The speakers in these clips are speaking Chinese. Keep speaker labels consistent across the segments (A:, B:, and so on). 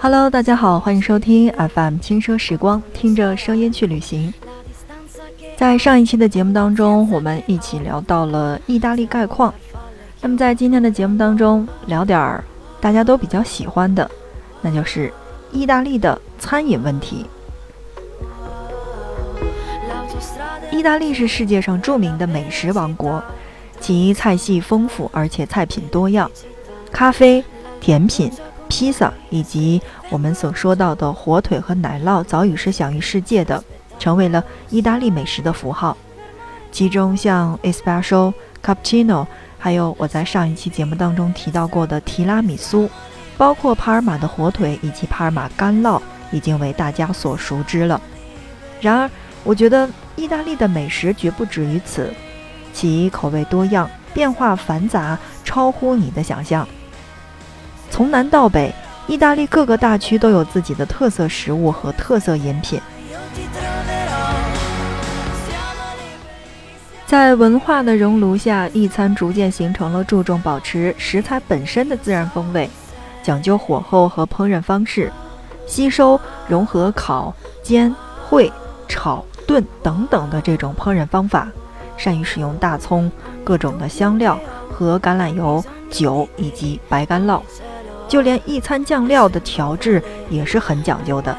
A: Hello，大家好，欢迎收听 FM 轻奢时光，听着声音去旅行。在上一期的节目当中，我们一起聊到了意大利概况。那么在今天的节目当中，聊点儿大家都比较喜欢的，那就是意大利的餐饮问题。意大利是世界上著名的美食王国，其菜系丰富，而且菜品多样，咖啡、甜品。披萨以及我们所说到的火腿和奶酪，早已是享誉世界的，成为了意大利美食的符号。其中像 espresso、cappuccino，还有我在上一期节目当中提到过的提拉米苏，包括帕尔马的火腿以及帕尔马干酪，已经为大家所熟知了。然而，我觉得意大利的美食绝不止于此，其口味多样，变化繁杂，超乎你的想象。从南到北，意大利各个大区都有自己的特色食物和特色饮品。在文化的熔炉下，意餐逐渐形成了注重保持食材本身的自然风味，讲究火候和烹饪方式，吸收融合烤、煎、烩、炒、炖等等的这种烹饪方法，善于使用大葱、各种的香料和橄榄油、酒以及白干酪。就连一餐酱料的调制也是很讲究的，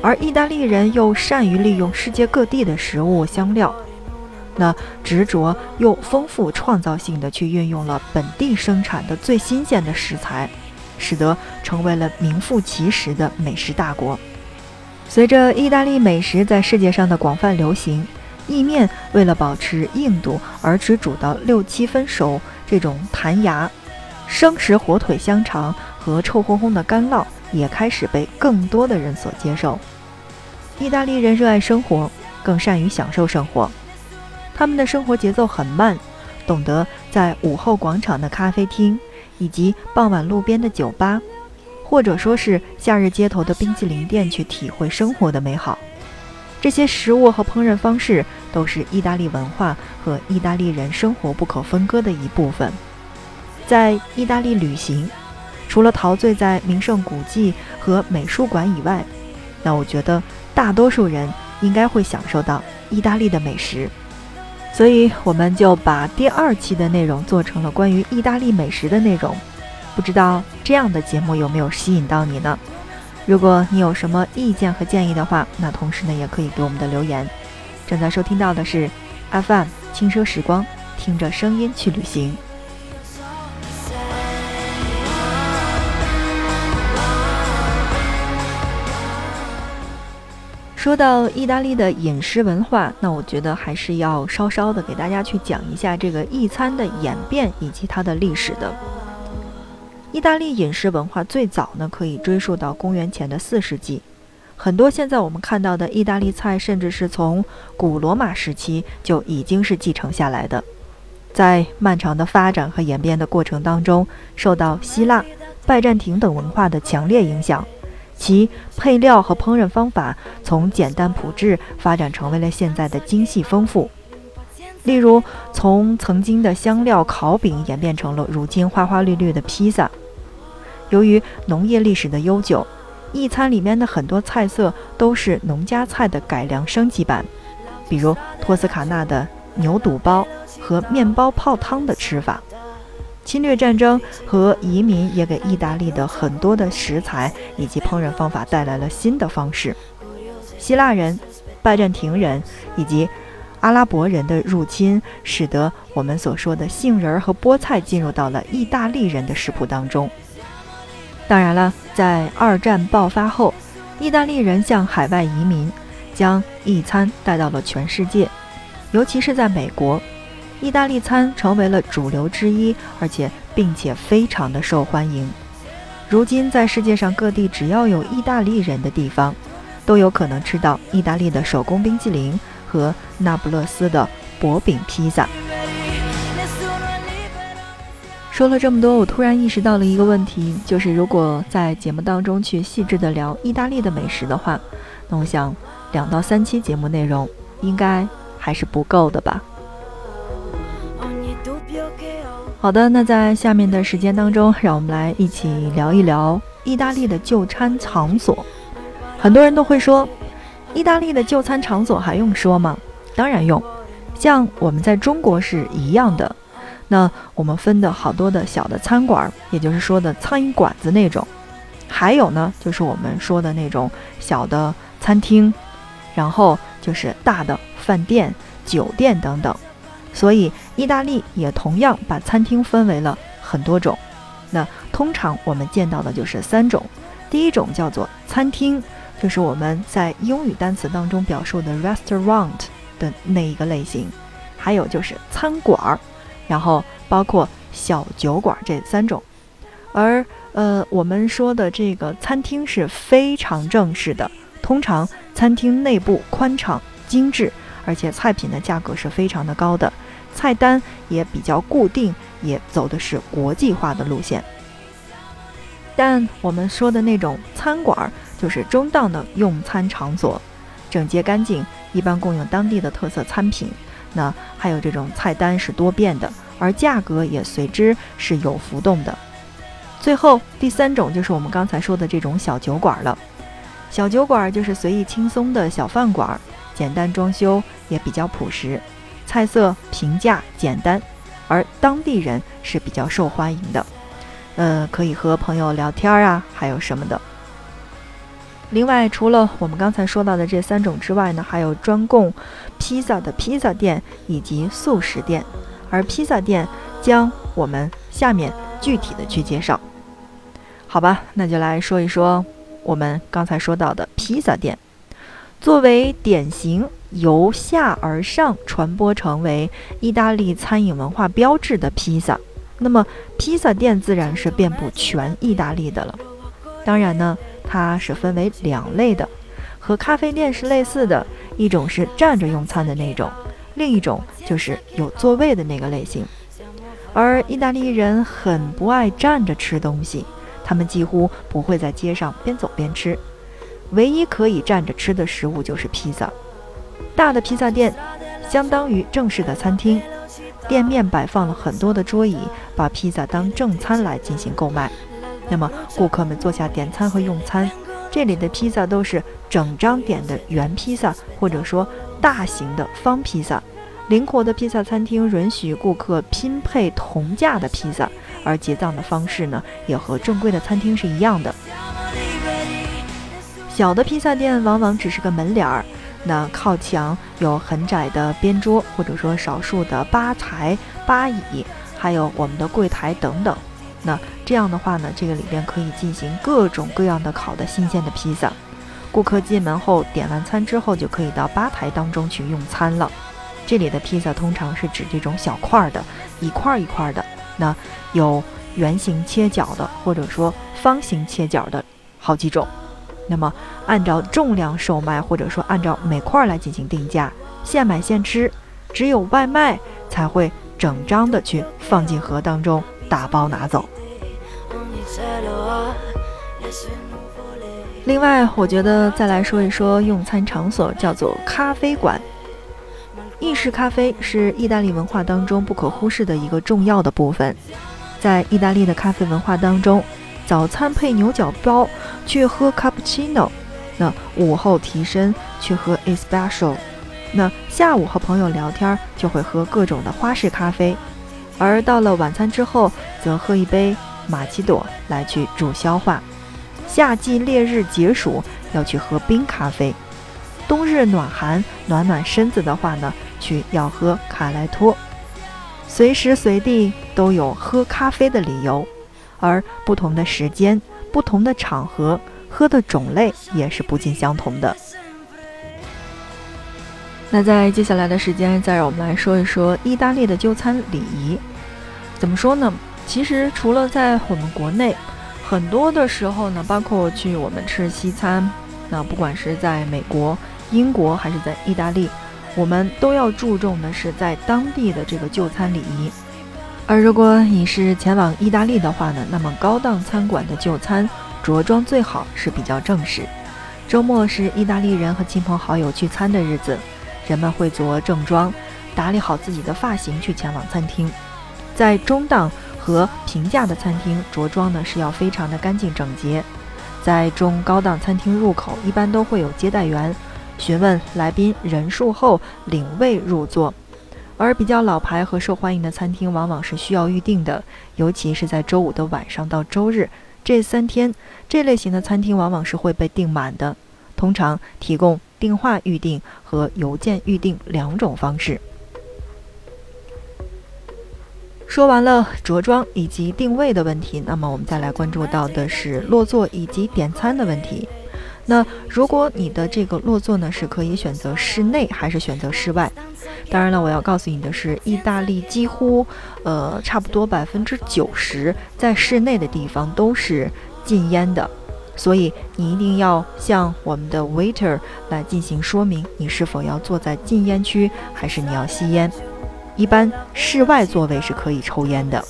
A: 而意大利人又善于利用世界各地的食物香料，那执着又丰富创造性的去运用了本地生产的最新鲜的食材，使得成为了名副其实的美食大国。随着意大利美食在世界上的广泛流行，意面为了保持硬度而只煮到六七分熟，这种弹牙。生食火腿、香肠和臭烘烘的干酪也开始被更多的人所接受。意大利人热爱生活，更善于享受生活。他们的生活节奏很慢，懂得在午后广场的咖啡厅，以及傍晚路边的酒吧，或者说是夏日街头的冰淇淋店去体会生活的美好。这些食物和烹饪方式都是意大利文化和意大利人生活不可分割的一部分。在意大利旅行，除了陶醉在名胜古迹和美术馆以外，那我觉得大多数人应该会享受到意大利的美食。所以，我们就把第二期的内容做成了关于意大利美食的内容。不知道这样的节目有没有吸引到你呢？如果你有什么意见和建议的话，那同时呢也可以给我们的留言。正在收听到的是 FM 轻奢时光，听着声音去旅行。说到意大利的饮食文化，那我觉得还是要稍稍的给大家去讲一下这个意餐的演变以及它的历史的。意大利饮食文化最早呢，可以追溯到公元前的四世纪，很多现在我们看到的意大利菜，甚至是从古罗马时期就已经是继承下来的。在漫长的发展和演变的过程当中，受到希腊、拜占庭等文化的强烈影响。其配料和烹饪方法从简单朴质发展成为了现在的精细丰富。例如，从曾经的香料烤饼演变成了如今花花绿绿的披萨。由于农业历史的悠久，一餐里面的很多菜色都是农家菜的改良升级版，比如托斯卡纳的牛肚包和面包泡汤的吃法。侵略战争和移民也给意大利的很多的食材以及烹饪方法带来了新的方式。希腊人、拜占庭人以及阿拉伯人的入侵，使得我们所说的杏仁和菠菜进入到了意大利人的食谱当中。当然了，在二战爆发后，意大利人向海外移民，将意餐带到了全世界，尤其是在美国。意大利餐成为了主流之一，而且并且非常的受欢迎。如今，在世界上各地，只要有意大利人的地方，都有可能吃到意大利的手工冰激凌和那不勒斯的薄饼披萨。说了这么多，我突然意识到了一个问题，就是如果在节目当中去细致的聊意大利的美食的话，那我想两到三期节目内容应该还是不够的吧。好的，那在下面的时间当中，让我们来一起聊一聊意大利的就餐场所。很多人都会说，意大利的就餐场所还用说吗？当然用，像我们在中国是一样的。那我们分的好多的小的餐馆，也就是说的苍蝇馆子那种，还有呢，就是我们说的那种小的餐厅，然后就是大的饭店、酒店等等。所以，意大利也同样把餐厅分为了很多种。那通常我们见到的就是三种。第一种叫做餐厅，就是我们在英语单词当中表述的 restaurant 的那一个类型。还有就是餐馆儿，然后包括小酒馆这三种。而呃，我们说的这个餐厅是非常正式的，通常餐厅内部宽敞精致，而且菜品的价格是非常的高的。菜单也比较固定，也走的是国际化的路线。但我们说的那种餐馆，就是中档的用餐场所，整洁干净，一般供应当地的特色餐品。那还有这种菜单是多变的，而价格也随之是有浮动的。最后第三种就是我们刚才说的这种小酒馆了。小酒馆就是随意轻松的小饭馆，简单装修，也比较朴实。菜色平价简单，而当地人是比较受欢迎的，呃，可以和朋友聊天啊，还有什么的。另外，除了我们刚才说到的这三种之外呢，还有专供披萨的披萨店以及素食店，而披萨店将我们下面具体的去介绍。好吧，那就来说一说我们刚才说到的披萨店，作为典型。由下而上传播成为意大利餐饮文化标志的披萨，那么披萨店自然是遍布全意大利的了。当然呢，它是分为两类的，和咖啡店是类似的，一种是站着用餐的那种，另一种就是有座位的那个类型。而意大利人很不爱站着吃东西，他们几乎不会在街上边走边吃，唯一可以站着吃的食物就是披萨。大的披萨店相当于正式的餐厅，店面摆放了很多的桌椅，把披萨当正餐来进行购买。那么顾客们坐下点餐和用餐，这里的披萨都是整张点的圆披萨，或者说大型的方披萨。灵活的披萨餐厅允许顾客拼配同价的披萨，而结账的方式呢，也和正规的餐厅是一样的。小的披萨店往往只是个门脸儿。那靠墙有很窄的边桌，或者说少数的吧台、吧椅，还有我们的柜台等等。那这样的话呢，这个里边可以进行各种各样的烤的新鲜的披萨。顾客进门后点完餐之后，就可以到吧台当中去用餐了。这里的披萨通常是指这种小块的，一块一块的。那有圆形切角的，或者说方形切角的，好几种。那么，按照重量售卖，或者说按照每块来进行定价，现买现吃，只有外卖才会整张的去放进盒当中，打包拿走。另外，我觉得再来说一说用餐场所，叫做咖啡馆。意式咖啡是意大利文化当中不可忽视的一个重要的部分，在意大利的咖啡文化当中。早餐配牛角包去喝 cappuccino，那午后提神去喝 espresso，那下午和朋友聊天就会喝各种的花式咖啡，而到了晚餐之后则喝一杯玛奇朵来去助消化。夏季烈日解暑要去喝冰咖啡，冬日暖寒暖暖身子的话呢，去要喝卡莱托。随时随地都有喝咖啡的理由。而不同的时间、不同的场合，喝的种类也是不尽相同的。那在接下来的时间，再让我们来说一说意大利的就餐礼仪。怎么说呢？其实除了在我们国内，很多的时候呢，包括去我们吃西餐，那不管是在美国、英国还是在意大利，我们都要注重的是在当地的这个就餐礼仪。而如果你是前往意大利的话呢，那么高档餐馆的就餐着装最好是比较正式。周末是意大利人和亲朋好友聚餐的日子，人们会着正装，打理好自己的发型去前往餐厅。在中档和平价的餐厅，着装呢是要非常的干净整洁。在中高档餐厅入口，一般都会有接待员询问来宾人数后领位入座。而比较老牌和受欢迎的餐厅，往往是需要预定的，尤其是在周五的晚上到周日这三天，这类型的餐厅往往是会被订满的。通常提供电话预订和邮件预订两种方式。说完了着装以及定位的问题，那么我们再来关注到的是落座以及点餐的问题。那如果你的这个落座呢，是可以选择室内还是选择室外？当然了，我要告诉你的是，意大利几乎呃差不多百分之九十在室内的地方都是禁烟的。所以你一定要向我们的 waiter 来进行说明，你是否要坐在禁烟区，还是你要吸烟。一般室外座位是可以抽烟的。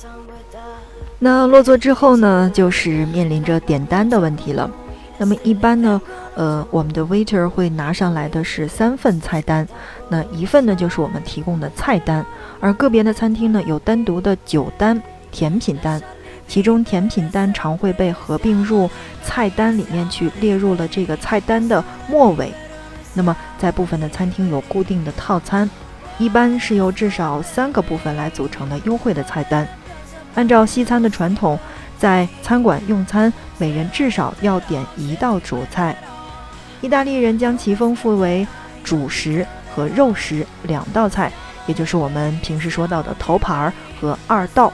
A: 那落座之后呢，就是面临着点单的问题了。那么一般呢，呃，我们的 waiter 会拿上来的是三份菜单，那一份呢就是我们提供的菜单，而个别的餐厅呢有单独的酒单、甜品单。其中甜品单常会被合并入菜单里面去，列入了这个菜单的末尾。那么在部分的餐厅有固定的套餐，一般是由至少三个部分来组成的优惠的菜单。按照西餐的传统，在餐馆用餐，每人至少要点一道主菜。意大利人将其丰富为主食和肉食两道菜，也就是我们平时说到的头盘儿和二道。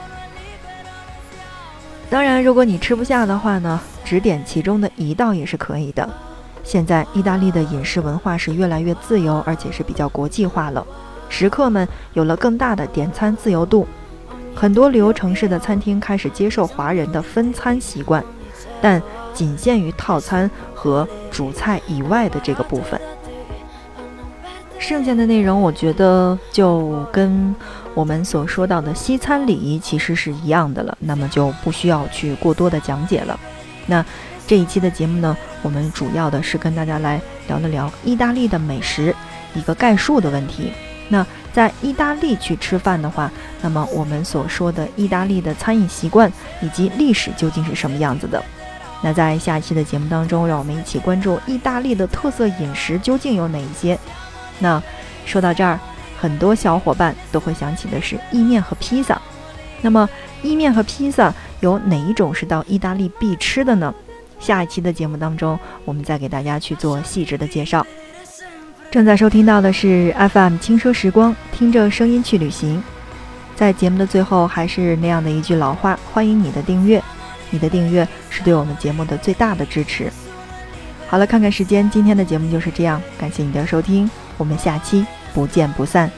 A: 当然，如果你吃不下的话呢，只点其中的一道也是可以的。现在意大利的饮食文化是越来越自由，而且是比较国际化了，食客们有了更大的点餐自由度。很多旅游城市的餐厅开始接受华人的分餐习惯，但仅限于套餐和主菜以外的这个部分。剩下的内容，我觉得就跟。我们所说到的西餐礼仪其实是一样的了，那么就不需要去过多的讲解了。那这一期的节目呢，我们主要的是跟大家来聊了聊意大利的美食一个概述的问题。那在意大利去吃饭的话，那么我们所说的意大利的餐饮习惯以及历史究竟是什么样子的？那在下一期的节目当中，让我们一起关注意大利的特色饮食究竟有哪一些。那说到这儿。很多小伙伴都会想起的是意面和披萨，那么意面和披萨有哪一种是到意大利必吃的呢？下一期的节目当中，我们再给大家去做细致的介绍。正在收听到的是 FM 轻奢时光，听着声音去旅行。在节目的最后，还是那样的一句老话：欢迎你的订阅，你的订阅是对我们节目的最大的支持。好了，看看时间，今天的节目就是这样，感谢你的收听，我们下期。不见不散。